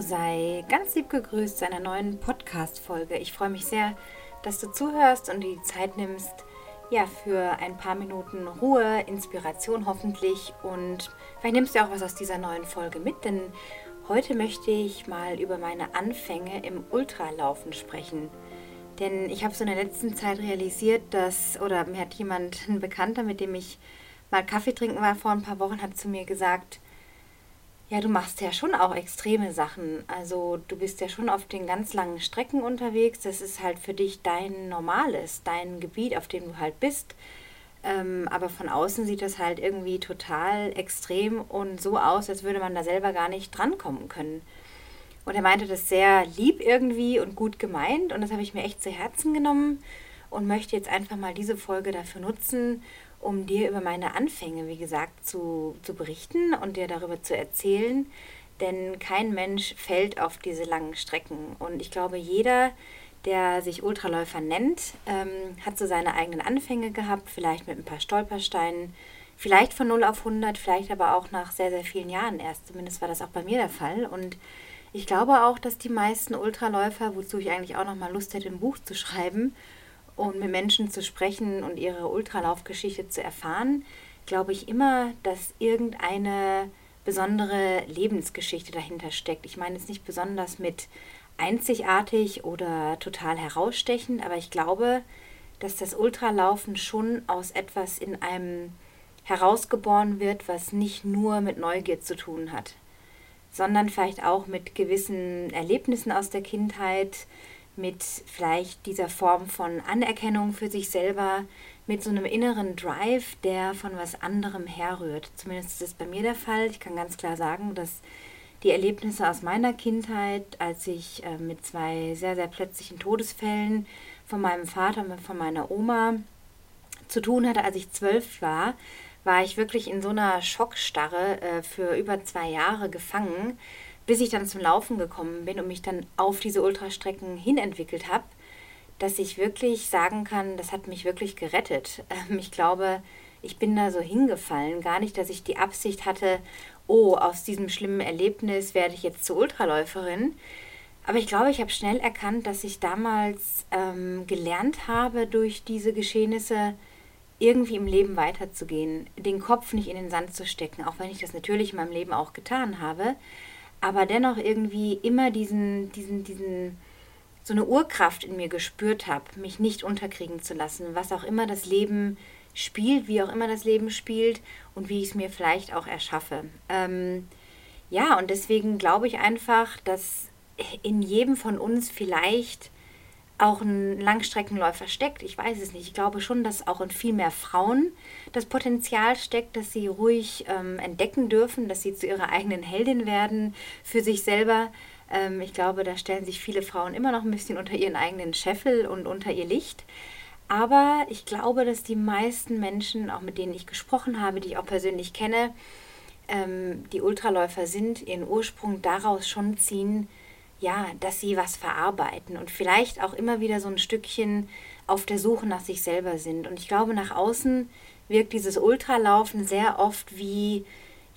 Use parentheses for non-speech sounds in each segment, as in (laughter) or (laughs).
Sei ganz lieb gegrüßt zu einer neuen Podcast-Folge. Ich freue mich sehr, dass du zuhörst und die Zeit nimmst, ja, für ein paar Minuten Ruhe, Inspiration hoffentlich und vielleicht nimmst du auch was aus dieser neuen Folge mit, denn heute möchte ich mal über meine Anfänge im Ultralaufen sprechen. Denn ich habe so in der letzten Zeit realisiert, dass, oder mir hat jemand, ein Bekannter, mit dem ich mal Kaffee trinken war vor ein paar Wochen, hat zu mir gesagt, ja, du machst ja schon auch extreme Sachen. Also du bist ja schon auf den ganz langen Strecken unterwegs. Das ist halt für dich dein normales, dein Gebiet, auf dem du halt bist. Ähm, aber von außen sieht das halt irgendwie total extrem und so aus, als würde man da selber gar nicht drankommen können. Und er meinte das sehr lieb irgendwie und gut gemeint und das habe ich mir echt zu Herzen genommen und möchte jetzt einfach mal diese Folge dafür nutzen, um dir über meine Anfänge, wie gesagt, zu, zu berichten und dir darüber zu erzählen. Denn kein Mensch fällt auf diese langen Strecken. Und ich glaube, jeder, der sich Ultraläufer nennt, ähm, hat so seine eigenen Anfänge gehabt, vielleicht mit ein paar Stolpersteinen, vielleicht von 0 auf 100, vielleicht aber auch nach sehr, sehr vielen Jahren erst. Zumindest war das auch bei mir der Fall. Und ich glaube auch, dass die meisten Ultraläufer, wozu ich eigentlich auch noch mal Lust hätte, ein Buch zu schreiben, und mit Menschen zu sprechen und ihre Ultralaufgeschichte zu erfahren, glaube ich immer, dass irgendeine besondere Lebensgeschichte dahinter steckt. Ich meine es nicht besonders mit einzigartig oder total herausstechend, aber ich glaube, dass das Ultralaufen schon aus etwas in einem herausgeboren wird, was nicht nur mit Neugier zu tun hat, sondern vielleicht auch mit gewissen Erlebnissen aus der Kindheit, mit vielleicht dieser Form von Anerkennung für sich selber, mit so einem inneren Drive, der von was anderem herrührt. Zumindest ist das bei mir der Fall. Ich kann ganz klar sagen, dass die Erlebnisse aus meiner Kindheit, als ich äh, mit zwei sehr, sehr plötzlichen Todesfällen von meinem Vater und von meiner Oma zu tun hatte, als ich zwölf war, war ich wirklich in so einer Schockstarre äh, für über zwei Jahre gefangen, bis ich dann zum Laufen gekommen bin und mich dann auf diese Ultrastrecken hinentwickelt habe, dass ich wirklich sagen kann, das hat mich wirklich gerettet. (laughs) Ähm, ich glaube, ich bin da so hingefallen. Gar nicht, dass ich die Absicht hatte, oh, aus diesem schlimmen Erlebnis werde ich jetzt zur Ultraläuferin. Aber ich glaube, ich habe schnell erkannt, dass ich damals ähm, gelernt habe, durch diese Geschehnisse irgendwie im Leben weiterzugehen, den Kopf nicht in den Sand zu stecken, auch wenn ich das natürlich in meinem Leben auch getan habe aber dennoch irgendwie immer diesen, diesen, diesen, so eine Urkraft in mir gespürt habe, mich nicht unterkriegen zu lassen, was auch immer das Leben spielt, wie auch immer das Leben spielt und wie ich es mir vielleicht auch erschaffe. Ähm, ja, und deswegen glaube ich einfach, dass in jedem von uns vielleicht auch ein Langstreckenläufer steckt. Ich weiß es nicht. Ich glaube schon, dass auch in viel mehr Frauen das Potenzial steckt, dass sie ruhig ähm, entdecken dürfen, dass sie zu ihrer eigenen Heldin werden für sich selber. Ähm, ich glaube, da stellen sich viele Frauen immer noch ein bisschen unter ihren eigenen Scheffel und unter ihr Licht. Aber ich glaube, dass die meisten Menschen, auch mit denen ich gesprochen habe, die ich auch persönlich kenne, ähm, die Ultraläufer sind, ihren Ursprung daraus schon ziehen, ja, dass sie was verarbeiten und vielleicht auch immer wieder so ein Stückchen auf der Suche nach sich selber sind. Und ich glaube, nach außen wirkt dieses Ultralaufen sehr oft wie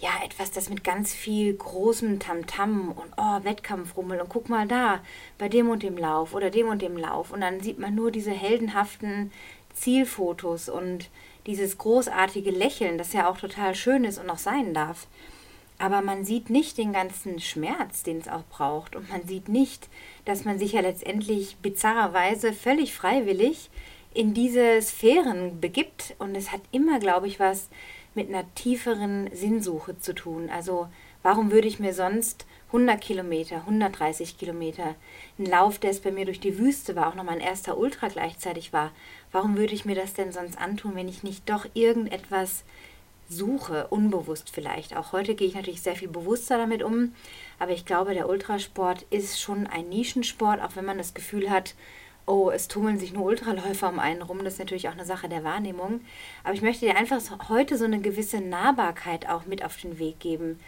ja, etwas, das mit ganz viel großem Tamtam und oh, Wettkampfrummel und guck mal da, bei dem und dem Lauf oder dem und dem Lauf. Und dann sieht man nur diese heldenhaften Zielfotos und dieses großartige Lächeln, das ja auch total schön ist und auch sein darf. Aber man sieht nicht den ganzen Schmerz, den es auch braucht. Und man sieht nicht, dass man sich ja letztendlich bizarrerweise völlig freiwillig in diese Sphären begibt. Und es hat immer, glaube ich, was mit einer tieferen Sinnsuche zu tun. Also warum würde ich mir sonst 100 Kilometer, 130 Kilometer, ein Lauf, der es bei mir durch die Wüste war, auch noch mein erster Ultra gleichzeitig war, warum würde ich mir das denn sonst antun, wenn ich nicht doch irgendetwas suche, unbewusst vielleicht. Auch heute gehe ich natürlich sehr viel bewusster damit um, aber ich glaube, der Ultrasport ist schon ein Nischensport, auch wenn man das Gefühl hat, oh, es tummeln sich nur Ultraläufer um einen rum. Das ist natürlich auch eine Sache der Wahrnehmung. Aber ich möchte dir einfach heute so eine gewisse Nahbarkeit auch mit auf den Weg geben,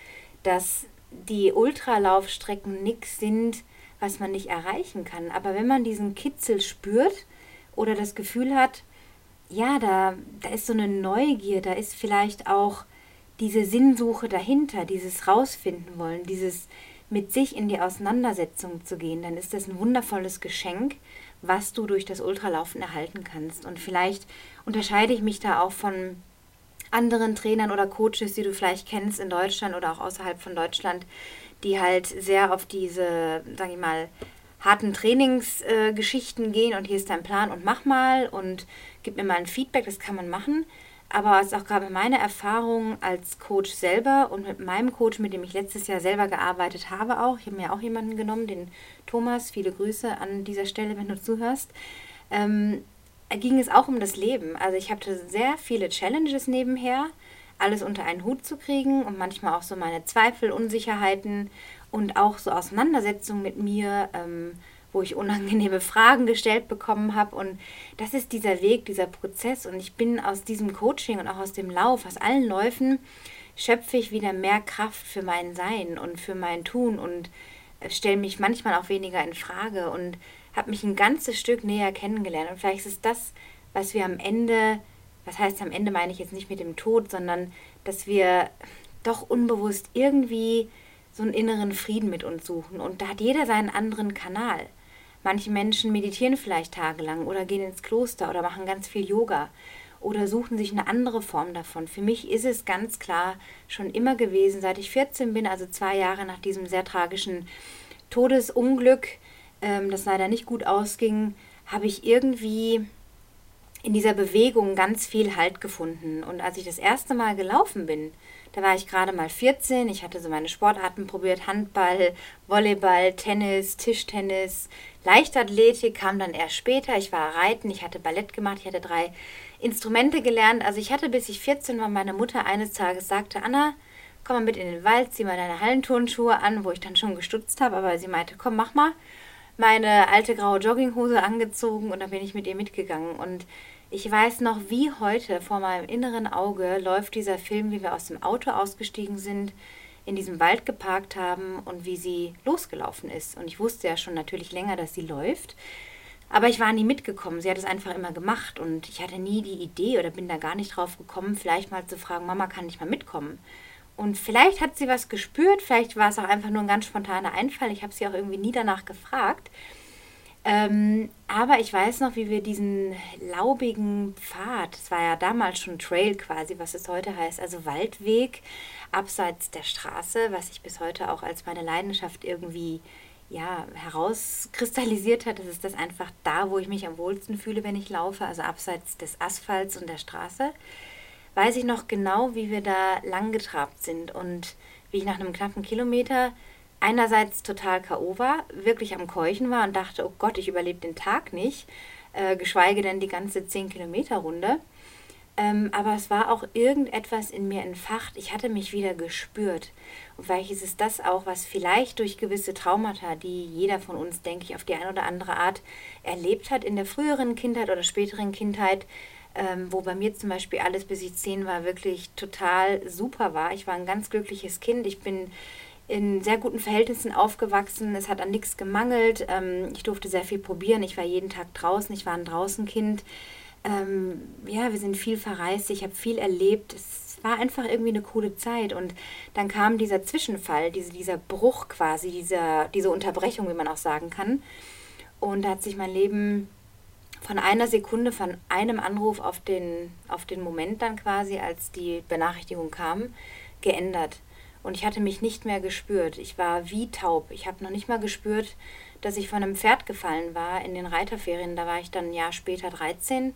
dass die Ultralaufstrecken nichts sind, was man nicht erreichen kann. Aber wenn man diesen Kitzel spürt oder das Gefühl hat, ja, da, da ist so eine Neugier, da ist vielleicht auch diese Sinnsuche dahinter, dieses rausfinden wollen, dieses mit sich in die Auseinandersetzung zu gehen, dann ist das ein wundervolles Geschenk, was du durch das Ultralaufen erhalten kannst. Und vielleicht unterscheide ich mich da auch von anderen Trainern oder Coaches, die du vielleicht kennst in Deutschland oder auch außerhalb von Deutschland, die halt sehr auf diese, sage ich mal, harten Trainingsgeschichten äh, gehen und hier ist dein Plan und mach mal und gib mir mal ein Feedback, das kann man machen. Aber es ist auch gerade meine Erfahrung als Coach selber und mit meinem Coach, mit dem ich letztes Jahr selber gearbeitet habe, auch. Ich habe mir auch jemanden genommen, den Thomas. Viele Grüße an dieser Stelle, wenn du zuhörst. Ähm, ging es auch um das Leben. Also ich hatte sehr viele Challenges nebenher, alles unter einen Hut zu kriegen und manchmal auch so meine Zweifel, Unsicherheiten und auch so Auseinandersetzungen mit mir. Ähm, wo ich unangenehme (laughs) Fragen gestellt bekommen habe. Und das ist dieser Weg, dieser Prozess. Und ich bin aus diesem Coaching und auch aus dem Lauf, aus allen Läufen, schöpfe ich wieder mehr Kraft für mein Sein und für mein Tun und stelle mich manchmal auch weniger in Frage und habe mich ein ganzes Stück näher kennengelernt. Und vielleicht ist das, was wir am Ende, was heißt am Ende meine ich jetzt nicht mit dem Tod, sondern dass wir doch unbewusst irgendwie so einen inneren Frieden mit uns suchen. Und da hat jeder seinen anderen Kanal. Manche Menschen meditieren vielleicht tagelang oder gehen ins Kloster oder machen ganz viel Yoga oder suchen sich eine andere Form davon. Für mich ist es ganz klar schon immer gewesen, seit ich 14 bin, also zwei Jahre nach diesem sehr tragischen Todesunglück, ähm, das leider nicht gut ausging, habe ich irgendwie in dieser Bewegung ganz viel Halt gefunden. Und als ich das erste Mal gelaufen bin, da war ich gerade mal 14. Ich hatte so meine Sportarten probiert: Handball, Volleyball, Tennis, Tischtennis, Leichtathletik kam dann erst später. Ich war reiten, ich hatte Ballett gemacht, ich hatte drei Instrumente gelernt. Also ich hatte, bis ich 14 war, meine Mutter eines Tages sagte: Anna, komm mal mit in den Wald, zieh mal deine Hallenturnschuhe an, wo ich dann schon gestutzt habe. Aber sie meinte: Komm, mach mal. Meine alte graue Jogginghose angezogen und dann bin ich mit ihr mitgegangen. Und ich weiß noch, wie heute vor meinem inneren Auge läuft dieser Film, wie wir aus dem Auto ausgestiegen sind, in diesem Wald geparkt haben und wie sie losgelaufen ist. Und ich wusste ja schon natürlich länger, dass sie läuft. Aber ich war nie mitgekommen. Sie hat es einfach immer gemacht und ich hatte nie die Idee oder bin da gar nicht drauf gekommen, vielleicht mal zu fragen, Mama, kann ich mal mitkommen? Und vielleicht hat sie was gespürt, vielleicht war es auch einfach nur ein ganz spontaner Einfall. Ich habe sie auch irgendwie nie danach gefragt. Ähm, aber ich weiß noch, wie wir diesen laubigen Pfad, es war ja damals schon Trail quasi, was es heute heißt, also Waldweg abseits der Straße, was sich bis heute auch als meine Leidenschaft irgendwie ja, herauskristallisiert hat. Das ist das einfach da, wo ich mich am wohlsten fühle, wenn ich laufe, also abseits des Asphalts und der Straße. Weiß ich noch genau, wie wir da lang getrabt sind und wie ich nach einem knappen Kilometer einerseits total K.O. war, wirklich am Keuchen war und dachte, oh Gott, ich überlebe den Tag nicht, äh, geschweige denn die ganze 10-Kilometer-Runde. Ähm, aber es war auch irgendetwas in mir entfacht. Ich hatte mich wieder gespürt. Und vielleicht ist es das auch, was vielleicht durch gewisse Traumata, die jeder von uns, denke ich, auf die eine oder andere Art erlebt hat, in der früheren Kindheit oder späteren Kindheit, ähm, wo bei mir zum Beispiel alles, bis ich zehn war, wirklich total super war. Ich war ein ganz glückliches Kind. Ich bin in sehr guten Verhältnissen aufgewachsen. Es hat an nichts gemangelt. Ähm, ich durfte sehr viel probieren. Ich war jeden Tag draußen. Ich war ein Draußenkind. Ähm, ja, wir sind viel verreist. Ich habe viel erlebt. Es war einfach irgendwie eine coole Zeit. Und dann kam dieser Zwischenfall, diese, dieser Bruch quasi, dieser, diese Unterbrechung, wie man auch sagen kann. Und da hat sich mein Leben von einer Sekunde, von einem Anruf auf den, auf den Moment dann quasi, als die Benachrichtigung kam, geändert. Und ich hatte mich nicht mehr gespürt. Ich war wie taub. Ich habe noch nicht mal gespürt, dass ich von einem Pferd gefallen war in den Reiterferien. Da war ich dann ein Jahr später 13.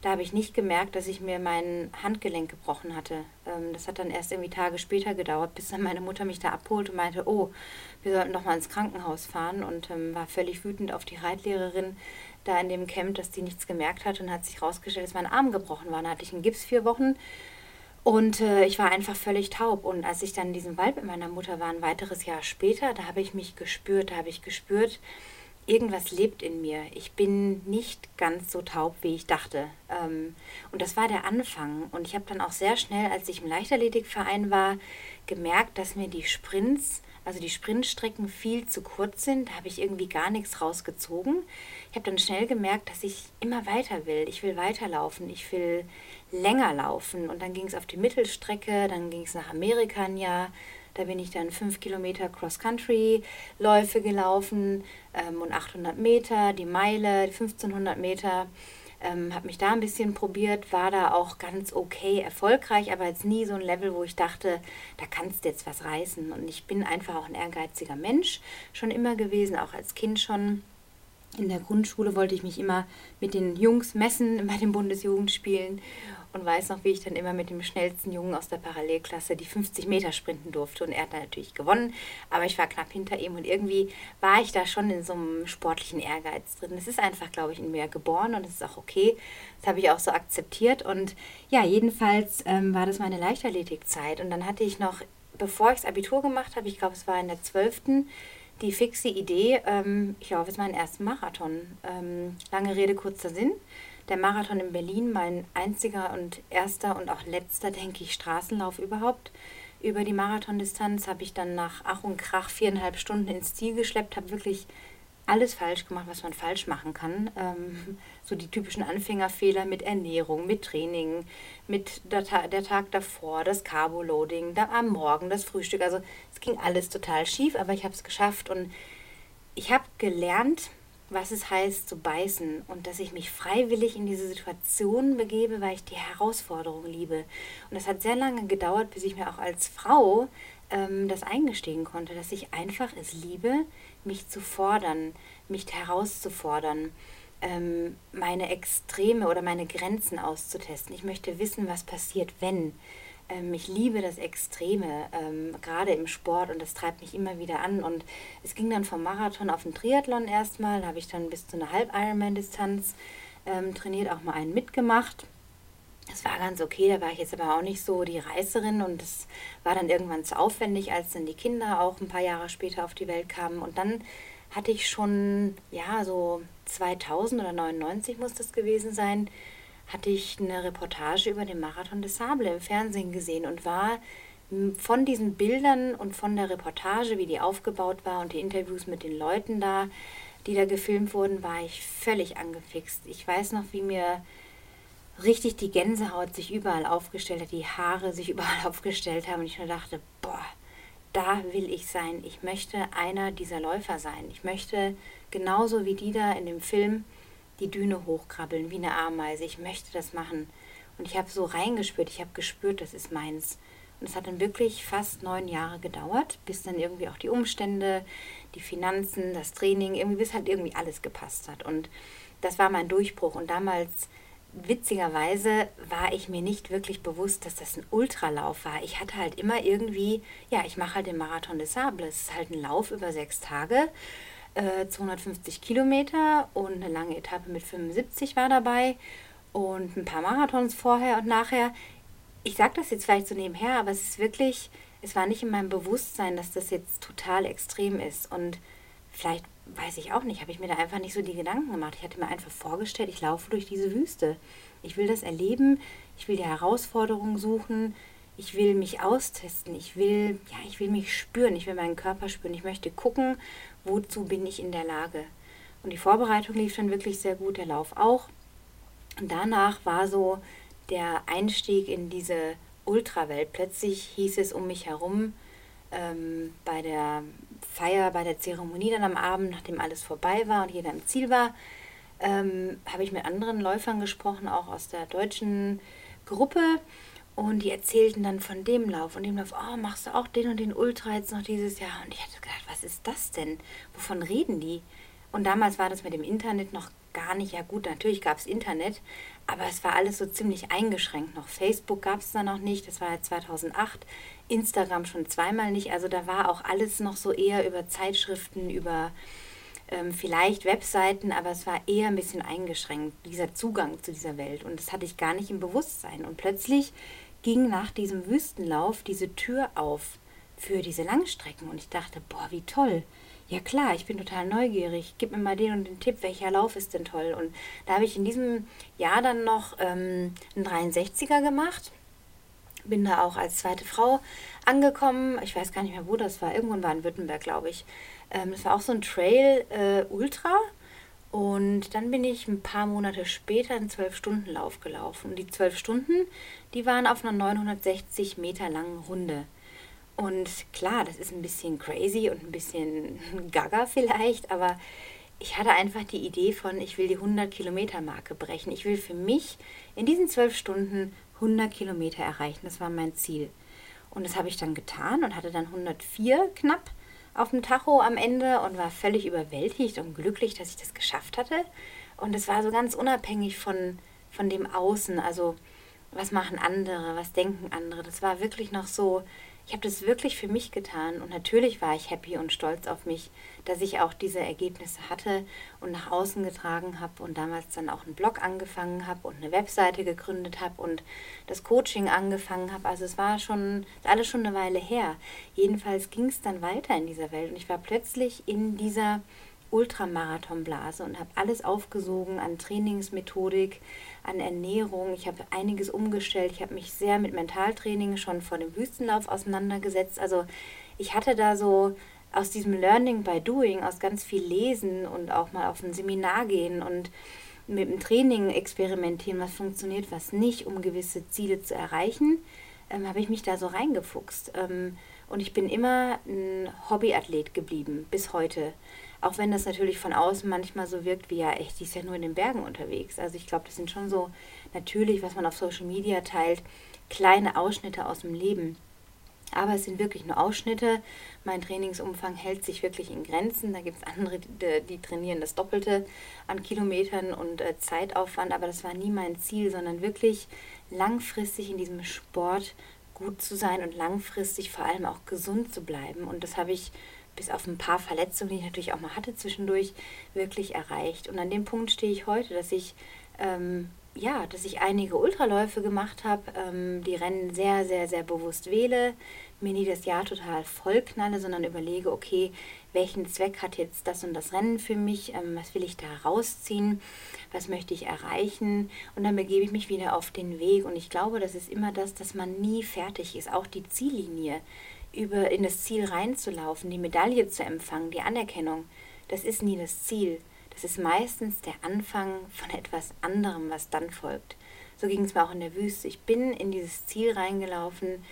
Da habe ich nicht gemerkt, dass ich mir mein Handgelenk gebrochen hatte. Ähm, das hat dann erst irgendwie Tage später gedauert, bis dann meine Mutter mich da abholt und meinte, oh, wir sollten doch mal ins Krankenhaus fahren und ähm, war völlig wütend auf die Reitlehrerin da in dem Camp, dass die nichts gemerkt hat und hat sich herausgestellt, dass mein Arm gebrochen war. Da hatte ich einen Gips vier Wochen und äh, ich war einfach völlig taub. Und als ich dann in diesem Wald mit meiner Mutter war, ein weiteres Jahr später, da habe ich mich gespürt, da habe ich gespürt, irgendwas lebt in mir. Ich bin nicht ganz so taub, wie ich dachte. Ähm, und das war der Anfang. Und ich habe dann auch sehr schnell, als ich im Leichtathletikverein war, gemerkt, dass mir die Sprints, also die Sprintstrecken viel zu kurz sind. Da habe ich irgendwie gar nichts rausgezogen. Ich habe dann schnell gemerkt, dass ich immer weiter will. Ich will weiterlaufen. Ich will länger laufen. Und dann ging es auf die Mittelstrecke, dann ging es nach Amerika ein Jahr. Da bin ich dann fünf Kilometer Cross-Country-Läufe gelaufen ähm, und 800 Meter, die Meile, 1500 Meter. Ähm, habe mich da ein bisschen probiert, war da auch ganz okay erfolgreich, aber jetzt nie so ein Level, wo ich dachte, da kannst du jetzt was reißen. Und ich bin einfach auch ein ehrgeiziger Mensch schon immer gewesen, auch als Kind schon. In der Grundschule wollte ich mich immer mit den Jungs messen (laughs) bei den Bundesjugendspielen und weiß noch, wie ich dann immer mit dem schnellsten Jungen aus der Parallelklasse die 50 Meter sprinten durfte. Und er hat natürlich gewonnen, aber ich war knapp hinter ihm und irgendwie war ich da schon in so einem sportlichen Ehrgeiz drin. Es ist einfach, glaube ich, in mir geboren und es ist auch okay. Das habe ich auch so akzeptiert. Und ja, jedenfalls ähm, war das meine Leichtathletikzeit. Und dann hatte ich noch, bevor ich das Abitur gemacht habe, ich glaube, es war in der 12., die fixe Idee, ähm, ich laufe jetzt meinen ersten Marathon. Ähm, lange Rede, kurzer Sinn der Marathon in Berlin mein einziger und erster und auch letzter, denke ich, Straßenlauf überhaupt. Über die Marathondistanz habe ich dann nach Ach und Krach viereinhalb Stunden ins Ziel geschleppt, habe wirklich alles falsch gemacht, was man falsch machen kann. Ähm, (laughs) so die typischen Anfängerfehler mit Ernährung, mit Training, mit der, Ta der Tag davor, das Carbo-Loading, da am Morgen, das Frühstück. Also es ging alles total schief, aber ich habe es geschafft und ich habe gelernt, was es heißt zu beißen und dass ich mich freiwillig in diese Situation begebe, weil ich die Herausforderung liebe. Und es hat sehr lange gedauert, bis ich mir auch als Frau ähm, das eingestehen konnte, dass ich einfach es liebe, mich zu fordern, mich herauszufordern, ähm, meine Extreme oder meine Grenzen auszutesten. Ich möchte wissen, was passiert, wenn. Ähm, ich liebe das Extreme, ähm, gerade im Sport und das treibt mich immer wieder an. Und es ging dann vom Marathon auf den Triathlon erstmal, habe ich dann bis zu einer Halb-Ironman-Distanz ähm, trainiert, auch mal einen mitgemacht. Das war ganz okay, da war ich jetzt aber auch nicht so die Reißerin und das war dann irgendwann zu aufwendig, als dann die Kinder auch ein paar Jahre später auf die Welt kamen. Und dann hatte ich schon, ja, so 2000 oder 99 muss das gewesen sein, hatte ich eine Reportage über den Marathon des Sable im Fernsehen gesehen und war von diesen Bildern und von der Reportage, wie die aufgebaut war und die Interviews mit den Leuten da, die da gefilmt wurden, war ich völlig angefixt. Ich weiß noch, wie mir richtig die Gänsehaut sich überall aufgestellt hat, die Haare sich (laughs) überall aufgestellt haben und ich nur dachte, boah, da will ich sein. Ich möchte einer dieser Läufer sein. Ich möchte genauso wie die da in dem Film die Düne hochkrabbeln wie eine Ameise. Ich möchte das machen. Und ich habe so reingespürt, ich habe gespürt, das ist meins. Und es hat dann wirklich fast neun Jahre gedauert, bis dann irgendwie auch die Umstände, die Finanzen, das Training, irgendwie bis halt irgendwie alles gepasst hat. Und das war mein Durchbruch. Und damals, witzigerweise, war ich mir nicht wirklich bewusst, dass das ein Ultralauf war. Ich hatte halt immer irgendwie, ja, ich mache halt den Marathon des Sables. Es ist halt ein Lauf über sechs Tage. 250 äh, Kilometer und eine lange Etappe mit 75 war dabei und ein paar Marathons vorher und nachher. Ich sage das jetzt vielleicht so nebenher, aber es ist wirklich, es war nicht in meinem Bewusstsein, dass das jetzt total extrem ist. Und vielleicht weiß ich auch nicht, habe ich mir da einfach nicht so die Gedanken gemacht. Ich hatte mir einfach vorgestellt, ich laufe durch diese Wüste. Ich will das erleben, ich will die Herausforderungen suchen, ich will mich austesten, ich will, ja, ich will mich spüren, ich will meinen Körper spüren, ich möchte gucken, wozu bin ich in der Lage. Und die Vorbereitung lief dann wirklich sehr gut, der Lauf auch. Und danach war so der Einstieg in diese Ultrawelt. Plötzlich hieß es um mich herum, ähm, bei der Feier, bei der Zeremonie dann am Abend, nachdem alles vorbei war und jeder im Ziel war, ähm, habe ich mit anderen Läufern gesprochen, auch aus der deutschen Gruppe. Und die erzählten dann von dem Lauf und dem Lauf, oh, machst du auch den und den Ultra jetzt noch dieses Jahr? Und ich hatte gedacht, was ist das denn? Wovon reden die? Und damals war das mit dem Internet noch gar nicht, ja gut, natürlich gab es Internet, aber es war alles so ziemlich eingeschränkt noch. Facebook gab es da noch nicht, das war ja 2008, Instagram schon zweimal nicht, also da war auch alles noch so eher über Zeitschriften, über ähm, vielleicht Webseiten, aber es war eher ein bisschen eingeschränkt, dieser Zugang zu dieser Welt. Und das hatte ich gar nicht im Bewusstsein. Und plötzlich ging nach diesem Wüstenlauf diese Tür auf für diese Langstrecken und ich dachte, boah, wie toll. Ja klar, ich bin total neugierig. Gib mir mal den und den Tipp, welcher Lauf ist denn toll? Und da habe ich in diesem Jahr dann noch ähm, einen 63er gemacht. Bin da auch als zweite Frau angekommen. Ich weiß gar nicht mehr, wo das war. Irgendwann war in Württemberg, glaube ich. Ähm, das war auch so ein Trail äh, Ultra. Und dann bin ich ein paar Monate später einen 12-Stunden-Lauf gelaufen. Und die 12 Stunden, die waren auf einer 960 Meter langen Runde. Und klar, das ist ein bisschen crazy und ein bisschen (laughs) gaga vielleicht, aber ich hatte einfach die Idee von, ich will die 100 Kilometer Marke brechen. Ich will für mich in diesen zwölf Stunden 100 Kilometer erreichen. Das war mein Ziel. Und das habe ich dann getan und hatte dann 104 knapp auf dem Tacho am Ende und war völlig überwältigt und glücklich, dass ich das geschafft hatte. Und es war so ganz unabhängig von, von dem Außen. Also, was machen andere, was denken andere. Das war wirklich noch so, ich habe das wirklich für mich getan und natürlich war ich happy und stolz auf mich, dass ich auch diese Ergebnisse hatte und nach außen getragen habe und damals dann auch einen Blog angefangen habe und eine Webseite gegründet habe und das Coaching angefangen habe. Also es war schon alles schon eine Weile her. Jedenfalls ging es dann weiter in dieser Welt und ich war plötzlich in dieser Ultramarathonblase und habe alles aufgesogen an Trainingsmethodik, an Ernährung. Ich habe einiges umgestellt. Ich habe mich sehr mit Mentaltraining schon vor dem Wüstenlauf auseinandergesetzt. Also ich hatte da so aus diesem Learning by Doing, aus ganz viel Lesen und auch mal auf ein Seminar gehen und mit dem Training experimentieren, was funktioniert, was nicht, um gewisse Ziele zu erreichen, ähm, habe ich mich da so reingefuchst. Ähm, und ich bin immer ein Hobbyathlet geblieben, bis heute. Auch wenn das natürlich von außen manchmal so wirkt, wie ja, echt, die ist ja nur in den Bergen unterwegs. Also ich glaube, das sind schon so natürlich, was man auf Social Media teilt, kleine Ausschnitte aus dem Leben. Aber es sind wirklich nur Ausschnitte. Mein Trainingsumfang hält sich wirklich in Grenzen. Da gibt es andere, die, die, trainieren das Doppelte an Kilometern und äh, Zeitaufwand. Aber das war nie mein Ziel, sondern wirklich langfristig in diesem Sport gut zu sein und langfristig vor allem auch gesund zu bleiben. Und das habe ich bis auf ein paar Verletzungen, die ich natürlich auch mal hatte zwischendurch, wirklich erreicht. Und an dem Punkt stehe ich heute, dass ich ähm, ja, dass ich einige Ultraläufe gemacht habe, ähm, die Rennen sehr, sehr, sehr bewusst wähle, mir nie das Jahr total vollknalle, sondern überlege, okay, welchen Zweck hat jetzt das und das Rennen für mich, ähm, was will ich da rausziehen, was möchte ich erreichen? Und dann begebe ich mich wieder auf den Weg. Und ich glaube, das ist immer das, dass man nie fertig ist, auch die Ziellinie über in das Ziel reinzulaufen, die Medaille zu empfangen, die Anerkennung, das ist nie das Ziel. Das ist meistens der Anfang von etwas anderem, was dann folgt. So ging es mir auch in der Wüste. Ich bin in dieses Ziel reingelaufen.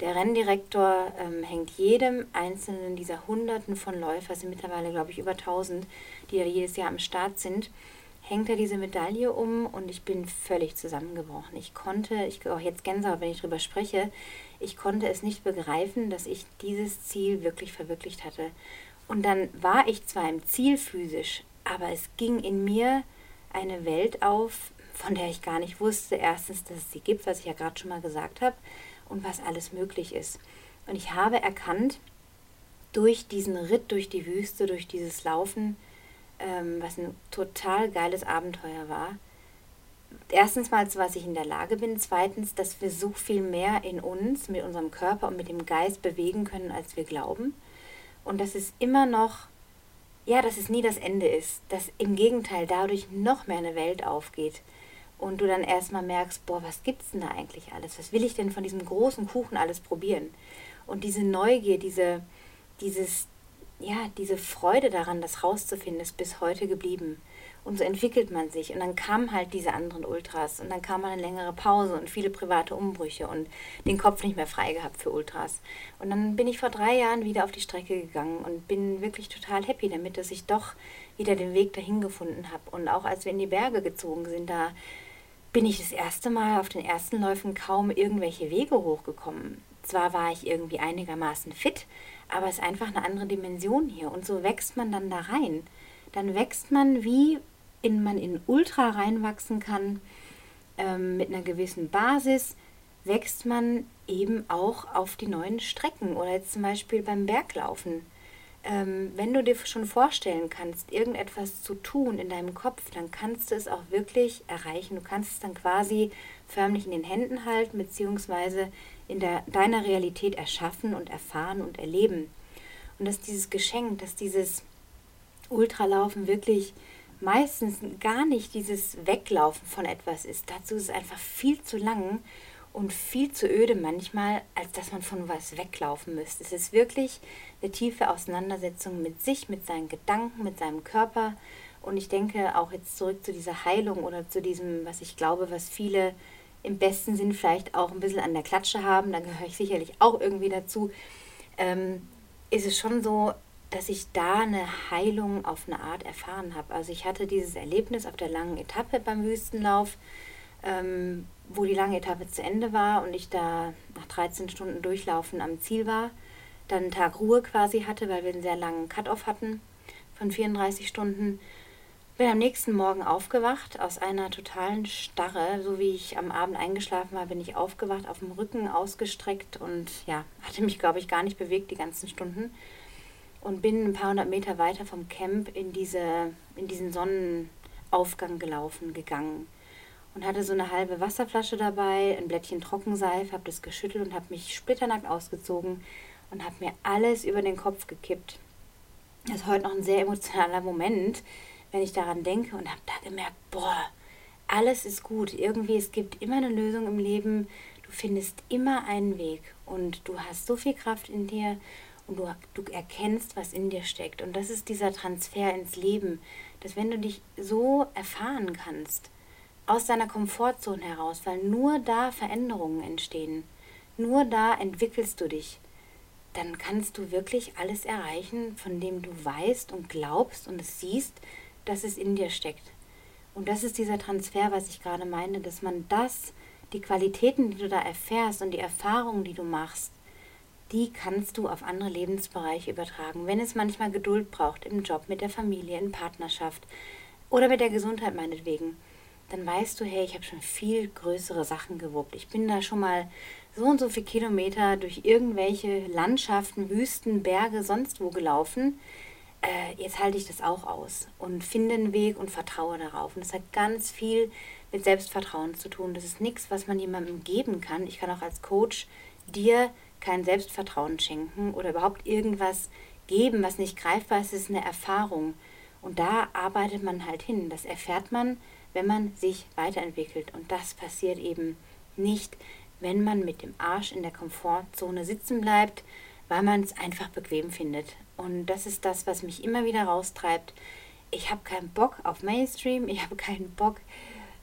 Der Renndirektor ähm, hängt jedem einzelnen dieser Hunderten von Läufer, sind mittlerweile, glaube ich, über 1000, die da jedes Jahr am Start sind, hängt er diese Medaille um und ich bin völlig zusammengebrochen. Ich konnte, ich auch jetzt Gänsehaut, wenn ich drüber spreche, ich konnte es nicht begreifen, dass ich dieses Ziel wirklich verwirklicht hatte. Und dann war ich zwar im Ziel physisch, aber es ging in mir eine Welt auf, von der ich gar nicht wusste, erstens, dass es sie gibt, was ich ja gerade schon mal gesagt habe, und was alles möglich ist. Und ich habe erkannt, durch diesen Ritt durch die Wüste, durch dieses Laufen, ähm, was ein total geiles Abenteuer war, erstens mal, zu was ich in der Lage bin. Zweitens, dass wir so viel mehr in uns, mit unserem Körper und mit dem Geist bewegen können, als wir glauben. Und dass es immer noch, ja, dass es nie das Ende ist. Dass im Gegenteil dadurch noch mehr eine Welt aufgeht. Und du dann erstmal merkst, boah, was gibt's denn da eigentlich alles? Was will ich denn von diesem großen Kuchen alles probieren? Und diese Neugier, diese, dieses, ja, diese Freude daran, das rauszufinden, ist bis heute geblieben. Und so entwickelt man sich. Und dann kamen halt diese anderen Ultras. Und dann kam mal eine längere Pause und viele private Umbrüche und den Kopf nicht mehr frei gehabt für Ultras. Und dann bin ich vor drei Jahren wieder auf die Strecke gegangen und bin wirklich total happy damit, dass ich doch wieder den Weg dahin gefunden habe. Und auch als wir in die Berge gezogen sind, da bin ich das erste Mal auf den ersten Läufen kaum irgendwelche Wege hochgekommen. Zwar war ich irgendwie einigermaßen fit, aber es ist einfach eine andere Dimension hier. Und so wächst man dann da rein. Dann wächst man wie in man in Ultra reinwachsen kann, ähm, mit einer gewissen Basis, wächst man eben auch auf die neuen Strecken oder jetzt zum Beispiel beim Berglaufen. Ähm, wenn du dir schon vorstellen kannst, irgendetwas zu tun in deinem Kopf, dann kannst du es auch wirklich erreichen. Du kannst es dann quasi förmlich in den Händen halten, beziehungsweise in der, deiner Realität erschaffen und erfahren und erleben. Und dass dieses Geschenk, dass dieses Ultralaufen wirklich meistens gar nicht dieses Weglaufen von etwas ist. Dazu ist es einfach viel zu lang und viel zu öde manchmal, als dass man von was weglaufen müsste. Es ist wirklich eine tiefe Auseinandersetzung mit sich, mit seinen Gedanken, mit seinem Körper. Und ich denke auch jetzt zurück zu dieser Heilung oder zu diesem, was ich glaube, was viele im besten Sinn vielleicht auch ein bisschen an der Klatsche haben. Da gehöre ich sicherlich auch irgendwie dazu. ähm, ist es schon so, dass ich da eine Heilung auf eine Art erfahren habe. Also ich hatte dieses Erlebnis auf der langen Etappe beim Wüstenlauf, ähm, wo die lange Etappe zu Ende war und ich da nach 13 Stunden Durchlaufen am Ziel war, dann einen Tag Ruhe quasi hatte, weil wir einen sehr langen Cut-off hatten von 34 Stunden. Bin am nächsten Morgen aufgewacht aus einer totalen Starre. So wie ich am Abend eingeschlafen war, bin ich aufgewacht, auf dem Rücken ausgestreckt und ja, hatte mich, glaube ich, gar nicht bewegt die ganzen Stunden. Und bin ein paar hundert Meter weiter vom Camp in, diese, in diesen Sonnenaufgang gelaufen, gegangen und hatte so eine halbe Wasserflasche dabei, ein Blättchen Trockenseife, habe das geschüttelt und habe mich splitternackt ausgezogen und habe mir alles über den Kopf gekippt. Das ist heute noch ein sehr emotionaler Moment, wenn ich daran denke und habe da gemerkt, boah, alles ist gut. Irgendwie, es gibt immer eine Lösung im Leben. Du findest immer einen Weg und du hast so viel Kraft in dir und du, du erkennst, was in dir steckt. Und das ist dieser Transfer ins Leben, dass wenn du dich so erfahren kannst, aus deiner Komfortzone heraus, weil nur da Veränderungen entstehen. Nur da entwickelst du dich. Dann kannst du wirklich alles erreichen, von dem du weißt und glaubst und es siehst, dass es in dir steckt. Und das ist dieser Transfer, was ich gerade meine, dass man das, die Qualitäten, die du da erfährst und die Erfahrungen, die du machst, die kannst du auf andere Lebensbereiche übertragen. Wenn es manchmal Geduld braucht im Job, mit der Familie, in Partnerschaft oder mit der Gesundheit meinetwegen dann weißt du, hey, ich habe schon viel größere Sachen gewuppt. Ich bin da schon mal so und so viele Kilometer durch irgendwelche Landschaften, Wüsten, Berge, sonst wo gelaufen. Äh, jetzt halte ich das auch aus und finde einen Weg und vertraue darauf. Und das hat ganz viel mit Selbstvertrauen zu tun. Das ist nichts, was man jemandem geben kann. Ich kann auch als Coach dir kein Selbstvertrauen schenken oder überhaupt irgendwas geben, was nicht greifbar ist. Es ist eine Erfahrung. Und da arbeitet man halt hin. Das erfährt man wenn man sich weiterentwickelt. Und das passiert eben nicht, wenn man mit dem Arsch in der Komfortzone sitzen bleibt, weil man es einfach bequem findet. Und das ist das, was mich immer wieder raustreibt. Ich habe keinen Bock auf Mainstream, ich habe keinen Bock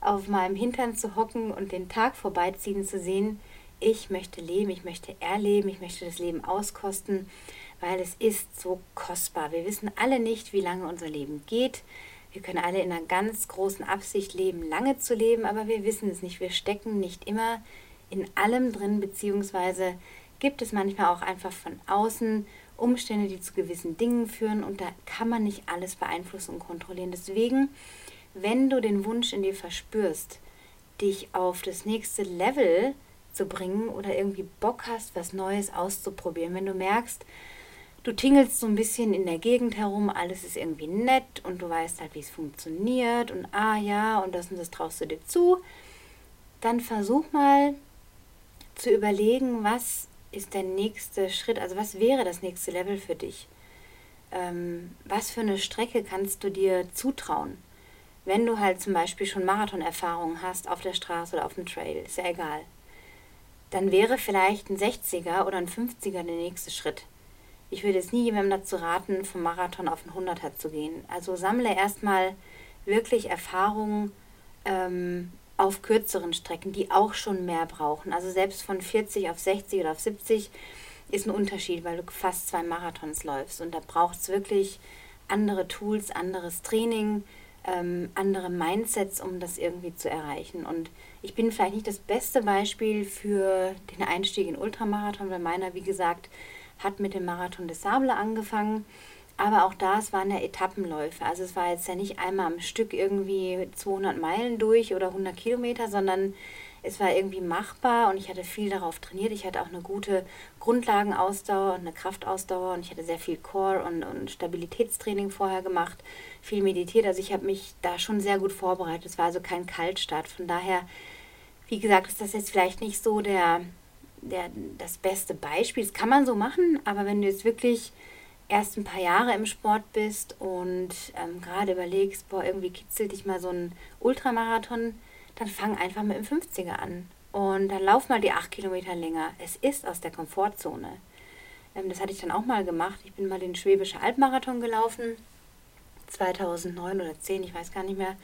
auf meinem Hintern zu hocken und den Tag vorbeiziehen zu sehen. Ich möchte leben, ich möchte erleben, ich möchte das Leben auskosten, weil es ist so kostbar. Wir wissen alle nicht, wie lange unser Leben geht. Wir können alle in einer ganz großen Absicht leben, lange zu leben, aber wir wissen es nicht. Wir stecken nicht immer in allem drin, beziehungsweise gibt es manchmal auch einfach von außen Umstände, die zu gewissen Dingen führen und da kann man nicht alles beeinflussen und kontrollieren. Deswegen, wenn du den Wunsch in dir verspürst, dich auf das nächste Level zu bringen oder irgendwie Bock hast, was Neues auszuprobieren, wenn du merkst, Du tingelst so ein bisschen in der Gegend herum, alles ist irgendwie nett und du weißt halt, wie es funktioniert und ah ja, und das und das traust du dir zu. Dann versuch mal zu überlegen, was ist der nächste Schritt, also was wäre das nächste Level für dich? Ähm, was für eine Strecke kannst du dir zutrauen? Wenn du halt zum Beispiel schon Marathonerfahrungen hast auf der Straße oder auf dem Trail, ist ja egal. Dann wäre vielleicht ein 60er oder ein 50er der nächste Schritt ich würde jetzt nie jemandem dazu raten, vom Marathon auf den 100er zu gehen. Also sammle erstmal wirklich Erfahrungen ähm, auf kürzeren Strecken, die auch schon mehr brauchen. Also selbst von 40 auf 60 oder auf 70 ist ein Unterschied, weil du fast zwei Marathons läufst. Und da braucht es wirklich andere Tools, anderes Training, ähm, andere Mindsets, um das irgendwie zu erreichen. Und ich bin vielleicht nicht das beste Beispiel für den Einstieg in Ultramarathon, weil meiner, wie gesagt, hat mit dem Marathon des Sable angefangen. Aber auch das waren ja Etappenläufe. Also es war jetzt ja nicht einmal am Stück irgendwie 200 Meilen durch oder 100 Kilometer, sondern es war irgendwie machbar und ich hatte viel darauf trainiert. Ich hatte auch eine gute Grundlagenausdauer und eine Kraftausdauer und ich hatte sehr viel Core und, und Stabilitätstraining vorher gemacht, viel meditiert. Also ich habe mich da schon sehr gut vorbereitet. Es war also kein Kaltstart. Von daher, wie gesagt, ist das jetzt vielleicht nicht so der der, das beste Beispiel. Das kann man so machen, aber wenn du jetzt wirklich erst ein paar Jahre im Sport bist und ähm, gerade überlegst, boah, irgendwie kitzelt dich mal so ein Ultramarathon, dann fang einfach mit dem 50er an. Und dann lauf mal die 8 Kilometer länger. Es ist aus der Komfortzone. Ähm, das hatte ich dann auch mal gemacht. Ich bin mal den Schwäbische Albmarathon gelaufen. 2009 oder 10, ich weiß gar nicht mehr.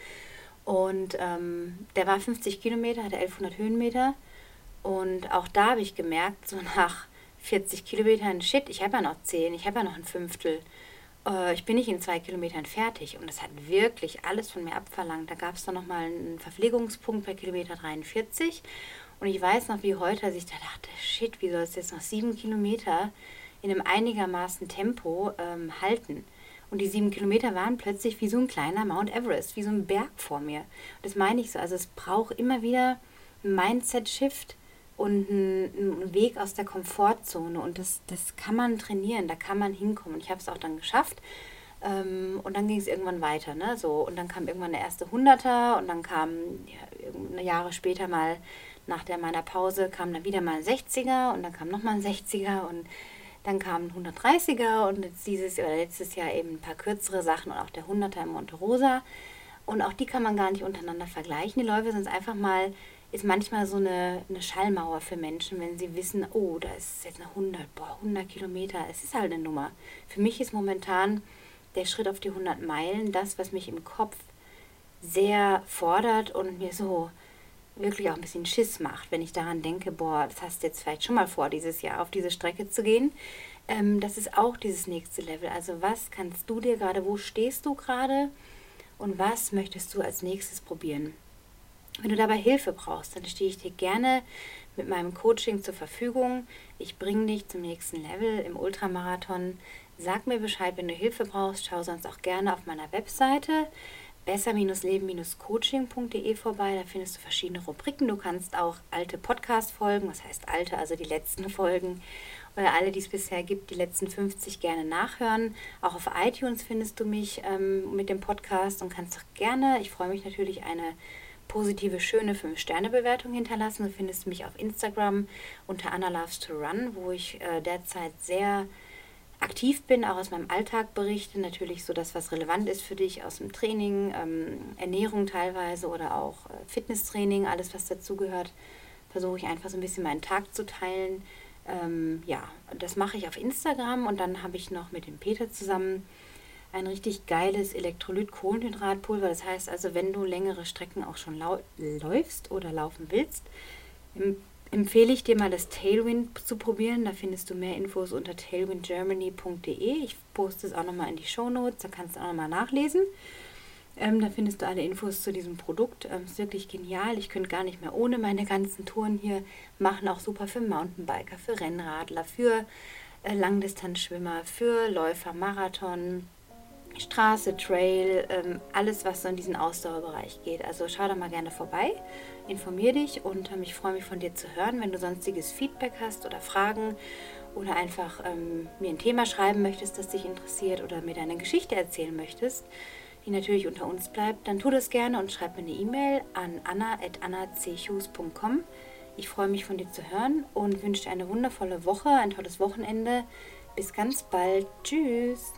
Und ähm, der war 50 Kilometer, hatte 1100 Höhenmeter. Und auch da habe ich gemerkt, so nach 40 Kilometern, shit, ich habe ja noch 10, ich habe ja noch ein Fünftel. Äh, ich bin nicht in zwei Kilometern fertig. Und das hat wirklich alles von mir abverlangt. Da gab es dann nochmal einen Verpflegungspunkt bei Kilometer 43. Und ich weiß noch wie heute, als ich da dachte, shit, wie soll es jetzt noch sieben Kilometer in einem einigermaßen Tempo ähm, halten? Und die sieben Kilometer waren plötzlich wie so ein kleiner Mount Everest, wie so ein Berg vor mir. Und das meine ich so. Also es braucht immer wieder ein Mindset-Shift und einen Weg aus der Komfortzone. Und das, das kann man trainieren, da kann man hinkommen. Ich habe es auch dann geschafft. Ähm, und dann ging es irgendwann weiter. Ne? So, und dann kam irgendwann der erste Hunderter und dann kam ja, Jahre später mal nach der meiner Pause kam dann wieder mal ein 60er und dann kam nochmal ein 60er und dann kamen 130er und jetzt dieses oder letztes Jahr eben ein paar kürzere Sachen und auch der 100er im Monte Rosa. Und auch die kann man gar nicht untereinander vergleichen. Die Läufe sind einfach mal, ist manchmal so eine, eine Schallmauer für Menschen, wenn sie wissen, oh, da ist jetzt eine 100, boah, 100 Kilometer, es ist halt eine Nummer. Für mich ist momentan der Schritt auf die 100 Meilen das, was mich im Kopf sehr fordert und mir so wirklich auch ein bisschen Schiss macht, wenn ich daran denke, boah, das hast du jetzt vielleicht schon mal vor, dieses Jahr auf diese Strecke zu gehen. Ähm, das ist auch dieses nächste Level. Also was kannst du dir gerade, wo stehst du gerade und was möchtest du als nächstes probieren? Wenn du dabei Hilfe brauchst, dann stehe ich dir gerne mit meinem Coaching zur Verfügung. Ich bringe dich zum nächsten Level im Ultramarathon. Sag mir Bescheid, wenn du Hilfe brauchst. Schau sonst auch gerne auf meiner Webseite besser-leben-coaching.de vorbei. Da findest du verschiedene Rubriken. Du kannst auch alte Podcast-Folgen, was heißt alte, also die letzten Folgen oder alle, die es bisher gibt, die letzten 50 gerne nachhören. Auch auf iTunes findest du mich ähm, mit dem Podcast und kannst auch gerne, ich freue mich natürlich, eine positive, schöne 5-Sterne-Bewertung hinterlassen. Du findest mich auf Instagram unter Anna Loves to Run, wo ich äh, derzeit sehr aktiv bin, auch aus meinem Alltag berichte, natürlich so das, was relevant ist für dich aus dem Training, ähm, Ernährung teilweise oder auch äh, Fitnesstraining, alles was dazugehört, versuche ich einfach so ein bisschen meinen Tag zu teilen. Ähm, ja, das mache ich auf Instagram und dann habe ich noch mit dem Peter zusammen ein richtig geiles Elektrolyt-Kohlenhydratpulver. Das heißt also, wenn du längere Strecken auch schon läufst oder laufen willst, empfehle ich dir mal das Tailwind zu probieren. Da findest du mehr Infos unter tailwindgermany.de. Ich poste es auch nochmal in die Show Notes, da kannst du auch nochmal nachlesen. Ähm, da findest du alle Infos zu diesem Produkt. Ähm, ist wirklich genial. Ich könnte gar nicht mehr ohne meine ganzen Touren hier machen. Auch super für Mountainbiker, für Rennradler, für äh, Langdistanzschwimmer, für Läufer, Marathon, Straße, Trail, ähm, alles, was so in diesen Ausdauerbereich geht. Also schau da mal gerne vorbei, informier dich und ähm, ich freue mich von dir zu hören. Wenn du sonstiges Feedback hast oder Fragen oder einfach ähm, mir ein Thema schreiben möchtest, das dich interessiert oder mir deine Geschichte erzählen möchtest, die natürlich unter uns bleibt, dann tu das gerne und schreib mir eine E-Mail an anna.annachus.com. Ich freue mich von dir zu hören und wünsche dir eine wundervolle Woche, ein tolles Wochenende. Bis ganz bald. Tschüss.